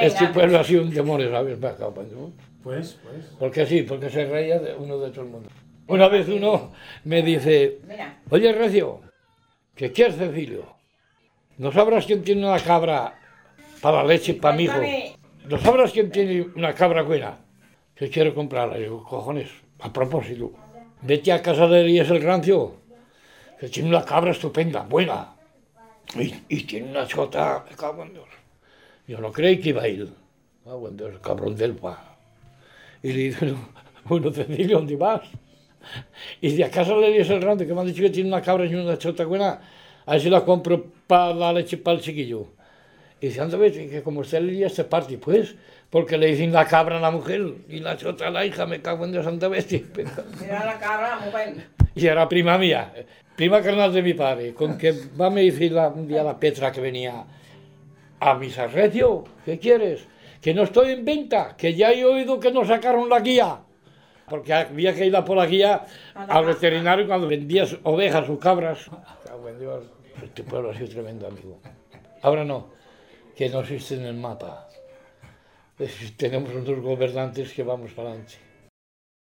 Este pueblo ha sido un demonio, ¿sabes? Me acabo, ¿no? Pues, pues. Porque sí, porque se reía de uno de todo el mundo. Una vez uno me dice, oye Recio, ¿qué quieres Cecilio? ¿No sabrás quién tiene una cabra para la leche para mi hijo? ¿No sabrás quién tiene una cabra buena? Que quiero comprarla. Y digo, cojones, a propósito, vete a casa de Elías el Rancio, que tiene una cabra estupenda, buena. Y, y tiene una chota, me cago en Dios. Yo no creí que iba a ir. Cago en Dios, cabrón del pa. Y le dice, bueno, Cecilio, ¿dónde vas? Y dice, ¿a casa de Elías el Rancio, que me han dicho que tiene una cabra y una chota buena? A ver si la compro para la leche para el chiquillo. Y dice, anda, ves, que como está el día se parte, pues, porque le dicen la cabra a la mujer y la chota a la hija, me cago en Dios, anda bestia. Era la cabra, mujer. Y era prima mía, prima carnal de mi padre, con que va me decir un día la Petra que venía a mis arrecio, ¿qué quieres? Que no estoy en venta, que ya he oído que nos sacaron la guía. Porque había que ir a por la guía al veterinario cuando vendías ovejas o cabras. Este pueblo ha sido tremendo, amigo. Ahora no, que no existe en el mapa. Tenemos unos gobernantes que vamos para adelante.